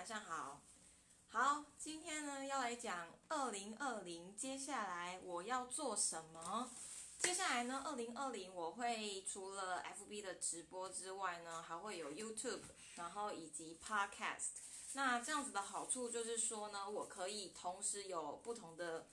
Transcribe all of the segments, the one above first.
晚上好。好，今天呢要来讲二零二零，接下来我要做什么？接下来呢，二零二零我会除了 FB 的直播之外呢，还会有 YouTube，然后以及 Podcast。那这样子的好处就是说呢，我可以同时有不同的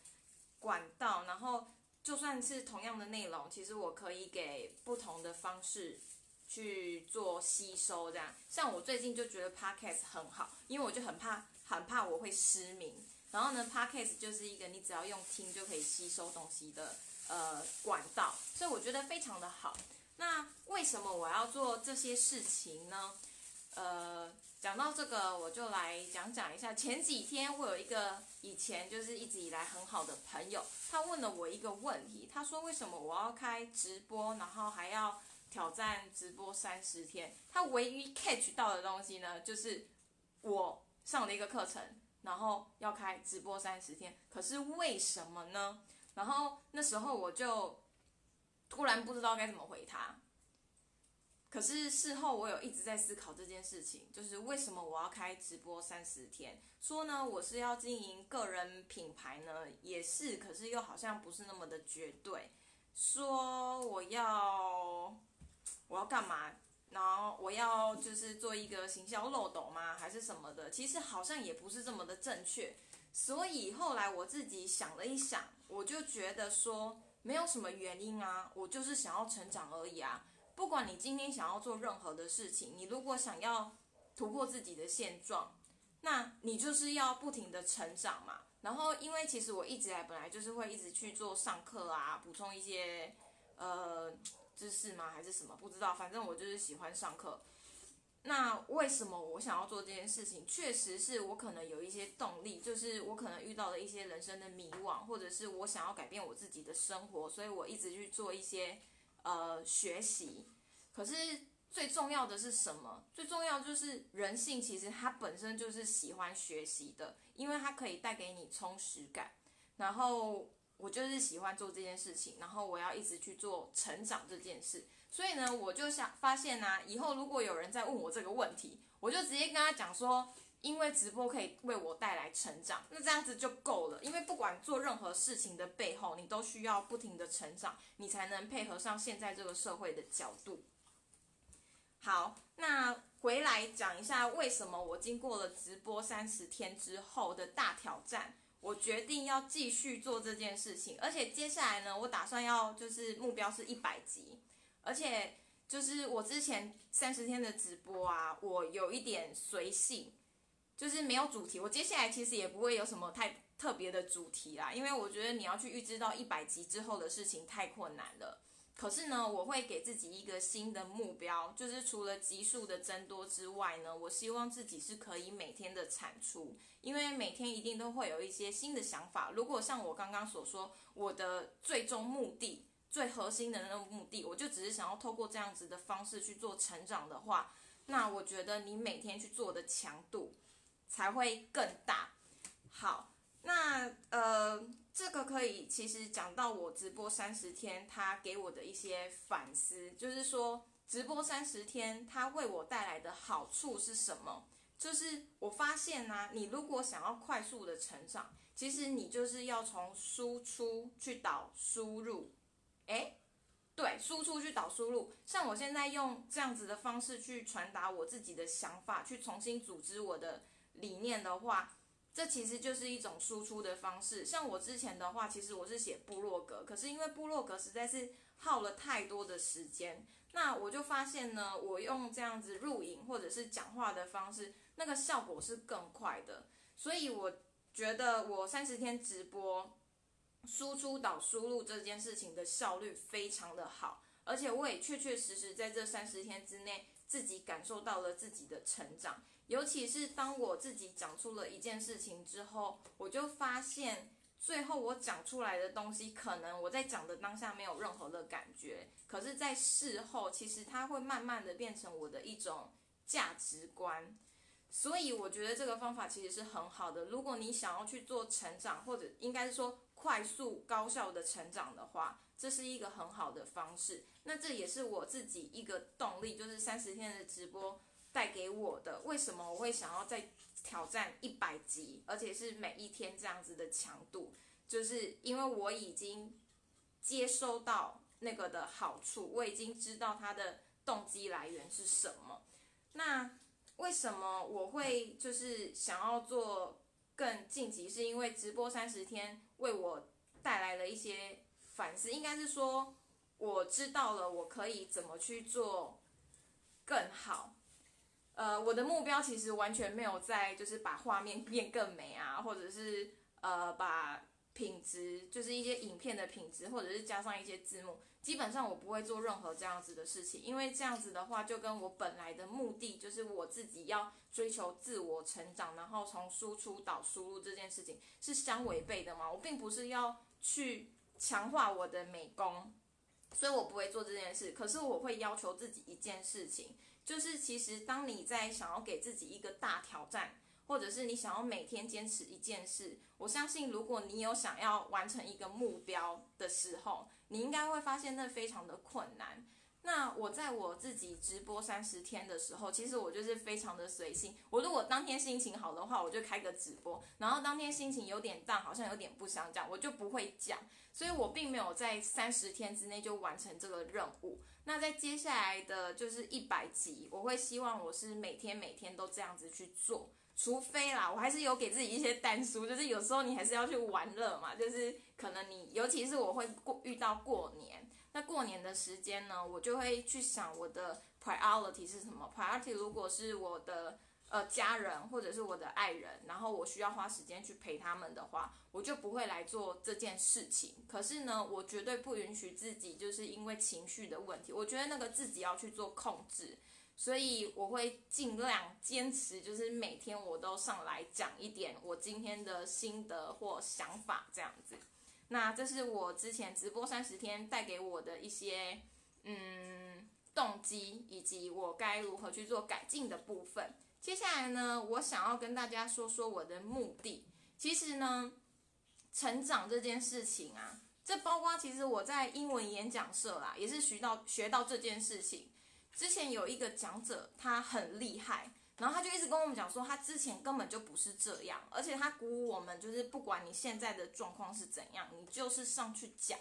管道，然后就算是同样的内容，其实我可以给不同的方式。去做吸收，这样像我最近就觉得 podcast 很好，因为我就很怕很怕我会失明。然后呢，podcast 就是一个你只要用听就可以吸收东西的呃管道，所以我觉得非常的好。那为什么我要做这些事情呢？呃，讲到这个，我就来讲讲一下。前几天我有一个以前就是一直以来很好的朋友，他问了我一个问题，他说为什么我要开直播，然后还要。挑战直播三十天，他唯一 catch 到的东西呢，就是我上了一个课程，然后要开直播三十天。可是为什么呢？然后那时候我就突然不知道该怎么回他。可是事后我有一直在思考这件事情，就是为什么我要开直播三十天？说呢，我是要经营个人品牌呢，也是，可是又好像不是那么的绝对。说我要。干嘛？然后我要就是做一个行销漏斗吗？还是什么的？其实好像也不是这么的正确。所以后来我自己想了一想，我就觉得说没有什么原因啊，我就是想要成长而已啊。不管你今天想要做任何的事情，你如果想要突破自己的现状，那你就是要不停的成长嘛。然后因为其实我一直来本来就是会一直去做上课啊，补充一些呃。知识吗？还是什么？不知道。反正我就是喜欢上课。那为什么我想要做这件事情？确实是我可能有一些动力，就是我可能遇到了一些人生的迷惘，或者是我想要改变我自己的生活，所以我一直去做一些呃学习。可是最重要的是什么？最重要就是人性，其实它本身就是喜欢学习的，因为它可以带给你充实感，然后。我就是喜欢做这件事情，然后我要一直去做成长这件事，所以呢，我就想发现呢，以后如果有人在问我这个问题，我就直接跟他讲说，因为直播可以为我带来成长，那这样子就够了。因为不管做任何事情的背后，你都需要不停的成长，你才能配合上现在这个社会的角度。好，那回来讲一下，为什么我经过了直播三十天之后的大挑战。我决定要继续做这件事情，而且接下来呢，我打算要就是目标是一百集，而且就是我之前三十天的直播啊，我有一点随性，就是没有主题。我接下来其实也不会有什么太特别的主题啦，因为我觉得你要去预知到一百集之后的事情太困难了。可是呢，我会给自己一个新的目标，就是除了集数的增多之外呢，我希望自己是可以每天的产出，因为每天一定都会有一些新的想法。如果像我刚刚所说，我的最终目的、最核心的那个目的，我就只是想要透过这样子的方式去做成长的话，那我觉得你每天去做的强度才会更大。好。那呃，这个可以其实讲到我直播三十天，他给我的一些反思，就是说直播三十天，它为我带来的好处是什么？就是我发现呢，你如果想要快速的成长，其实你就是要从输出去导输入，诶，对，输出去导输入。像我现在用这样子的方式去传达我自己的想法，去重新组织我的理念的话。这其实就是一种输出的方式。像我之前的话，其实我是写部落格，可是因为部落格实在是耗了太多的时间，那我就发现呢，我用这样子录影或者是讲话的方式，那个效果是更快的。所以我觉得我三十天直播输出导输入这件事情的效率非常的好，而且我也确确实实在这三十天之内。自己感受到了自己的成长，尤其是当我自己讲出了一件事情之后，我就发现，最后我讲出来的东西，可能我在讲的当下没有任何的感觉，可是，在事后，其实它会慢慢的变成我的一种价值观。所以，我觉得这个方法其实是很好的。如果你想要去做成长，或者应该是说快速高效的成长的话。这是一个很好的方式，那这也是我自己一个动力，就是三十天的直播带给我的。为什么我会想要再挑战一百集，而且是每一天这样子的强度，就是因为我已经接收到那个的好处，我已经知道它的动机来源是什么。那为什么我会就是想要做更晋级？是因为直播三十天为我带来了一些反思，应该是说我知道了我可以怎么去做更好。呃，我的目标其实完全没有在就是把画面变更美啊，或者是呃把品质，就是一些影片的品质，或者是加上一些字幕。基本上我不会做任何这样子的事情，因为这样子的话就跟我本来的目的，就是我自己要追求自我成长，然后从输出到输入这件事情是相违背的嘛。我并不是要去强化我的美工，所以我不会做这件事。可是我会要求自己一件事情。就是其实，当你在想要给自己一个大挑战，或者是你想要每天坚持一件事，我相信，如果你有想要完成一个目标的时候，你应该会发现那非常的困难。那我在我自己直播三十天的时候，其实我就是非常的随性。我如果当天心情好的话，我就开个直播；然后当天心情有点淡，好像有点不想讲，我就不会讲。所以我并没有在三十天之内就完成这个任务。那在接下来的就是一百集，我会希望我是每天每天都这样子去做，除非啦，我还是有给自己一些单书，就是有时候你还是要去玩乐嘛，就是可能你，尤其是我会过遇到过年，那过年的时间呢，我就会去想我的 priority 是什么，priority 如果是我的。呃，家人或者是我的爱人，然后我需要花时间去陪他们的话，我就不会来做这件事情。可是呢，我绝对不允许自己就是因为情绪的问题，我觉得那个自己要去做控制，所以我会尽量坚持，就是每天我都上来讲一点我今天的心得或想法这样子。那这是我之前直播三十天带给我的一些嗯动机，以及我该如何去做改进的部分。接下来呢，我想要跟大家说说我的目的。其实呢，成长这件事情啊，这包括其实我在英文演讲社啦，也是学到学到这件事情。之前有一个讲者，他很厉害，然后他就一直跟我们讲说，他之前根本就不是这样，而且他鼓舞我们，就是不管你现在的状况是怎样，你就是上去讲。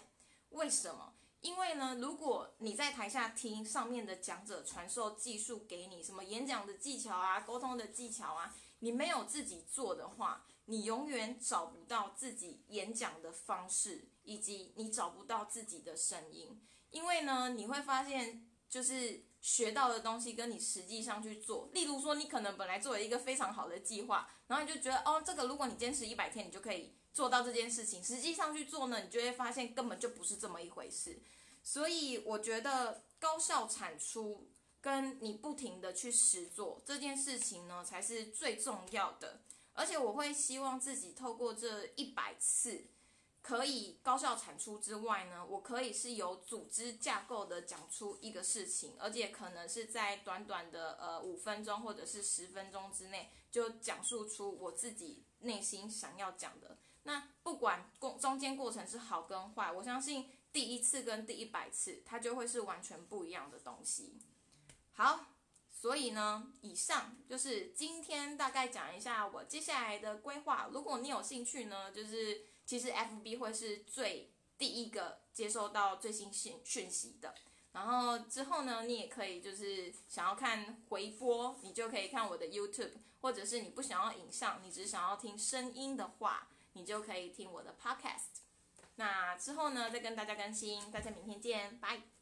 为什么？因为呢，如果你在台下听上面的讲者传授技术给你，什么演讲的技巧啊、沟通的技巧啊，你没有自己做的话，你永远找不到自己演讲的方式，以及你找不到自己的声音。因为呢，你会发现，就是学到的东西跟你实际上去做，例如说，你可能本来做了一个非常好的计划，然后你就觉得，哦，这个如果你坚持一百天，你就可以。做到这件事情，实际上去做呢，你就会发现根本就不是这么一回事。所以我觉得高效产出跟你不停的去实做这件事情呢，才是最重要的。而且我会希望自己透过这一百次可以高效产出之外呢，我可以是有组织架构的讲出一个事情，而且可能是在短短的呃五分钟或者是十分钟之内就讲述出我自己内心想要讲的。那不管过中间过程是好跟坏，我相信第一次跟第一百次，它就会是完全不一样的东西。好，所以呢，以上就是今天大概讲一下我接下来的规划。如果你有兴趣呢，就是其实 FB 会是最第一个接收到最新讯讯息的。然后之后呢，你也可以就是想要看回播，你就可以看我的 YouTube，或者是你不想要影像，你只想要听声音的话。你就可以听我的 podcast，那之后呢再跟大家更新，大家明天见，拜。